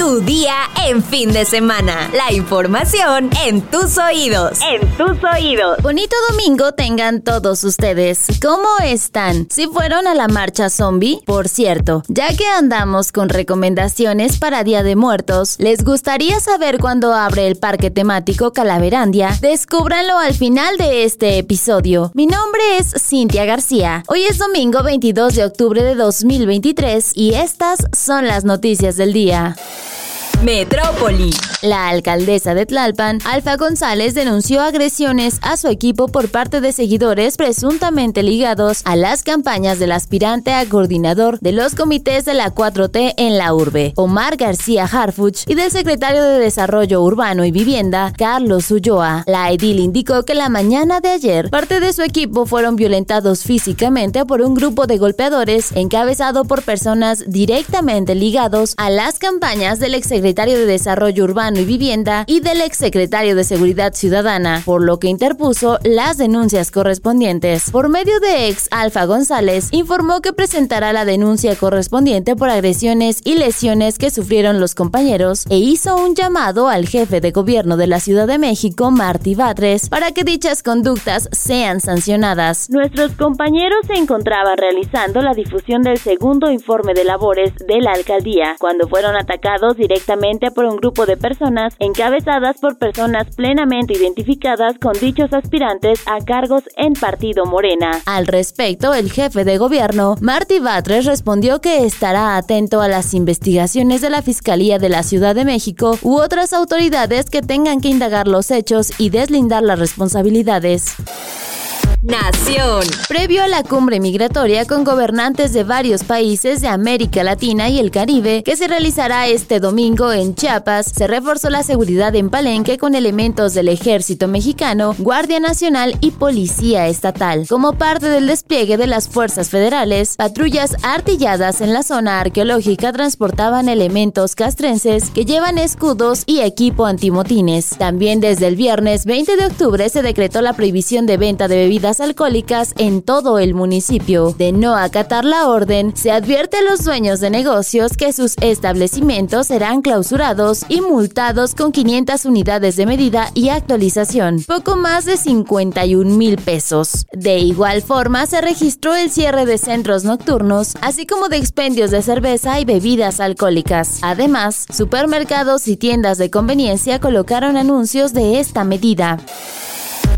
Tu día en fin de semana. La información en tus oídos. En tus oídos. Bonito domingo tengan todos ustedes. ¿Cómo están? Si fueron a la marcha zombie, por cierto, ya que andamos con recomendaciones para Día de Muertos, ¿les gustaría saber cuándo abre el parque temático Calaverandia? Descúbranlo al final de este episodio. Mi nombre es Cintia García. Hoy es domingo 22 de octubre de 2023 y estas son las noticias del día. Metrópoli. La alcaldesa de Tlalpan, Alfa González, denunció agresiones a su equipo por parte de seguidores presuntamente ligados a las campañas del aspirante a coordinador de los comités de la 4T en la urbe, Omar García Harfuch, y del secretario de Desarrollo Urbano y Vivienda, Carlos Ulloa. La edil indicó que la mañana de ayer, parte de su equipo fueron violentados físicamente por un grupo de golpeadores encabezado por personas directamente ligados a las campañas del exsecretario secretario de Desarrollo Urbano y Vivienda y del exsecretario de Seguridad Ciudadana, por lo que interpuso las denuncias correspondientes. Por medio de ex Alfa González, informó que presentará la denuncia correspondiente por agresiones y lesiones que sufrieron los compañeros e hizo un llamado al jefe de gobierno de la Ciudad de México, Martí Batres, para que dichas conductas sean sancionadas. Nuestros compañeros se encontraban realizando la difusión del segundo informe de labores de la alcaldía cuando fueron atacados directamente por un grupo de personas encabezadas por personas plenamente identificadas con dichos aspirantes a cargos en Partido Morena. Al respecto, el jefe de gobierno, Marty Batres, respondió que estará atento a las investigaciones de la Fiscalía de la Ciudad de México u otras autoridades que tengan que indagar los hechos y deslindar las responsabilidades. Nación. Previo a la cumbre migratoria con gobernantes de varios países de América Latina y el Caribe, que se realizará este domingo en Chiapas, se reforzó la seguridad en Palenque con elementos del Ejército Mexicano, Guardia Nacional y Policía Estatal. Como parte del despliegue de las fuerzas federales, patrullas artilladas en la zona arqueológica transportaban elementos castrenses que llevan escudos y equipo antimotines. También desde el viernes 20 de octubre se decretó la prohibición de venta de bebidas alcohólicas en todo el municipio. De no acatar la orden, se advierte a los dueños de negocios que sus establecimientos serán clausurados y multados con 500 unidades de medida y actualización, poco más de 51 mil pesos. De igual forma, se registró el cierre de centros nocturnos, así como de expendios de cerveza y bebidas alcohólicas. Además, supermercados y tiendas de conveniencia colocaron anuncios de esta medida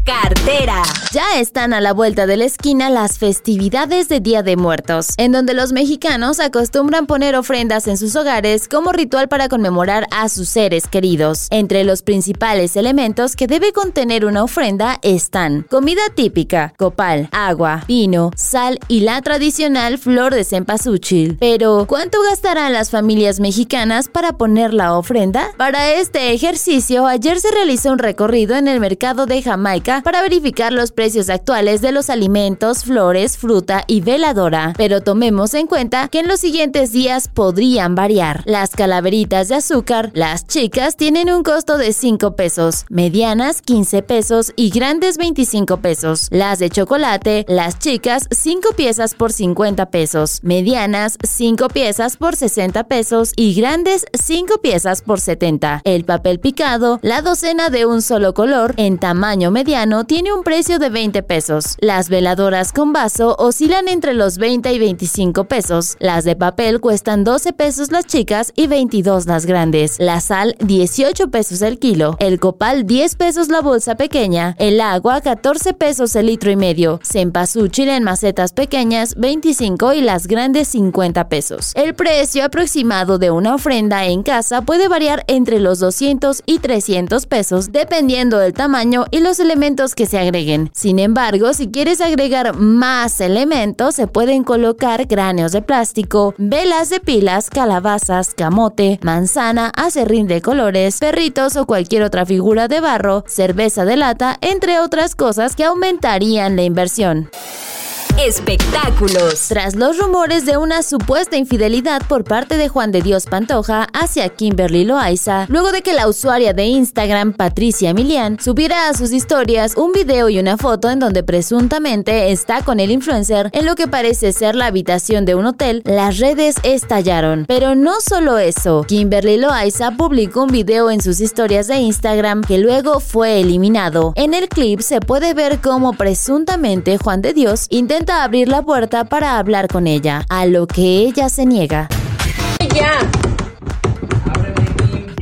cartera. Ya están a la vuelta de la esquina las festividades de Día de Muertos, en donde los mexicanos acostumbran poner ofrendas en sus hogares como ritual para conmemorar a sus seres queridos. Entre los principales elementos que debe contener una ofrenda están comida típica, copal, agua, vino, sal y la tradicional flor de cempasúchil. Pero, ¿cuánto gastarán las familias mexicanas para poner la ofrenda? Para este ejercicio, ayer se realizó un recorrido en el mercado de Jamaica para verificar los precios actuales de los alimentos, flores, fruta y veladora, pero tomemos en cuenta que en los siguientes días podrían variar. Las calaveritas de azúcar, las chicas tienen un costo de 5 pesos, medianas 15 pesos y grandes 25 pesos. Las de chocolate, las chicas 5 piezas por 50 pesos, medianas 5 piezas por 60 pesos y grandes 5 piezas por 70. El papel picado, la docena de un solo color en tamaño mediano tiene un precio de 20 pesos. Las veladoras con vaso oscilan entre los 20 y 25 pesos. Las de papel cuestan 12 pesos las chicas y 22 las grandes. La sal 18 pesos el kilo. El copal 10 pesos la bolsa pequeña. El agua 14 pesos el litro y medio. Cempasúchil en macetas pequeñas 25 y las grandes 50 pesos. El precio aproximado de una ofrenda en casa puede variar entre los 200 y 300 pesos dependiendo del tamaño y los elementos que se agreguen. Sin embargo, si quieres agregar más elementos, se pueden colocar cráneos de plástico, velas de pilas, calabazas, camote, manzana, acerrín de colores, perritos o cualquier otra figura de barro, cerveza de lata, entre otras cosas que aumentarían la inversión. Espectáculos. Tras los rumores de una supuesta infidelidad por parte de Juan de Dios Pantoja hacia Kimberly Loaiza, luego de que la usuaria de Instagram, Patricia Milian, subiera a sus historias un video y una foto en donde presuntamente está con el influencer en lo que parece ser la habitación de un hotel, las redes estallaron. Pero no solo eso, Kimberly Loaiza publicó un video en sus historias de Instagram que luego fue eliminado. En el clip se puede ver cómo presuntamente Juan de Dios intenta abrir la puerta para hablar con ella, a lo que ella se niega. Ya.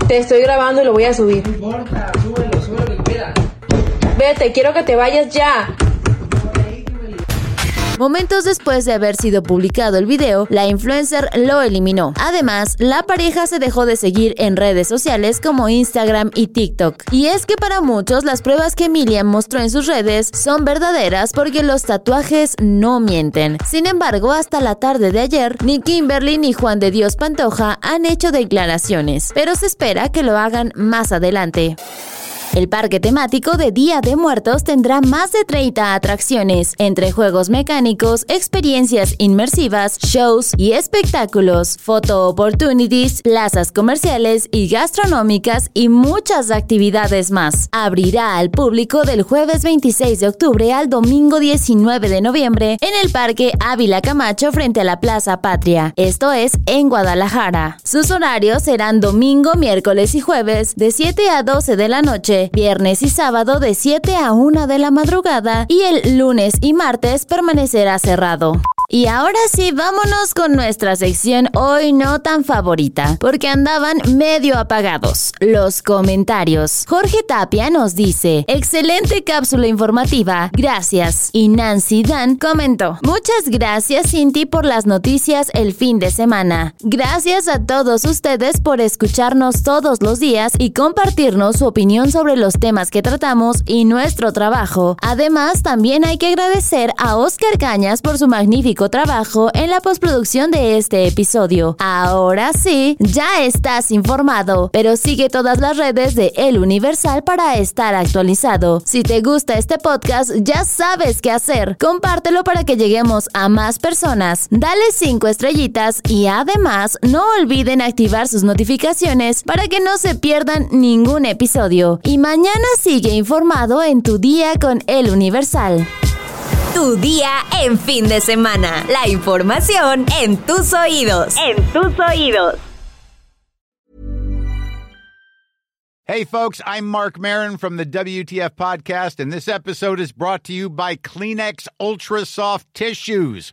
Te estoy grabando y lo voy a subir. No importa, súbelo, súbelo, espera. Vete, quiero que te vayas ya. Momentos después de haber sido publicado el video, la influencer lo eliminó. Además, la pareja se dejó de seguir en redes sociales como Instagram y TikTok. Y es que para muchos las pruebas que Emilia mostró en sus redes son verdaderas porque los tatuajes no mienten. Sin embargo, hasta la tarde de ayer, ni Kimberly ni Juan de Dios Pantoja han hecho declaraciones, pero se espera que lo hagan más adelante. El parque temático de Día de Muertos tendrá más de 30 atracciones, entre juegos mecánicos, experiencias inmersivas, shows y espectáculos, photo opportunities, plazas comerciales y gastronómicas y muchas actividades más. Abrirá al público del jueves 26 de octubre al domingo 19 de noviembre en el Parque Ávila Camacho frente a la Plaza Patria, esto es en Guadalajara. Sus horarios serán domingo, miércoles y jueves de 7 a 12 de la noche viernes y sábado de 7 a 1 de la madrugada y el lunes y martes permanecerá cerrado. Y ahora sí, vámonos con nuestra sección hoy no tan favorita, porque andaban medio apagados. Los comentarios. Jorge Tapia nos dice, excelente cápsula informativa, gracias. Y Nancy Dan comentó, muchas gracias Cinti por las noticias el fin de semana. Gracias a todos ustedes por escucharnos todos los días y compartirnos su opinión los temas que tratamos y nuestro trabajo. Además, también hay que agradecer a Oscar Cañas por su magnífico trabajo en la postproducción de este episodio. Ahora sí, ya estás informado, pero sigue todas las redes de El Universal para estar actualizado. Si te gusta este podcast, ya sabes qué hacer. Compártelo para que lleguemos a más personas. Dale 5 estrellitas y además no olviden activar sus notificaciones para que no se pierdan ningún episodio. Y mañana sigue informado en tu día con El Universal. Tu día en fin de semana. La información en tus oídos. En tus oídos. Hey, folks, I'm Mark Marin from the WTF Podcast, and this episode is brought to you by Kleenex Ultra Soft Tissues,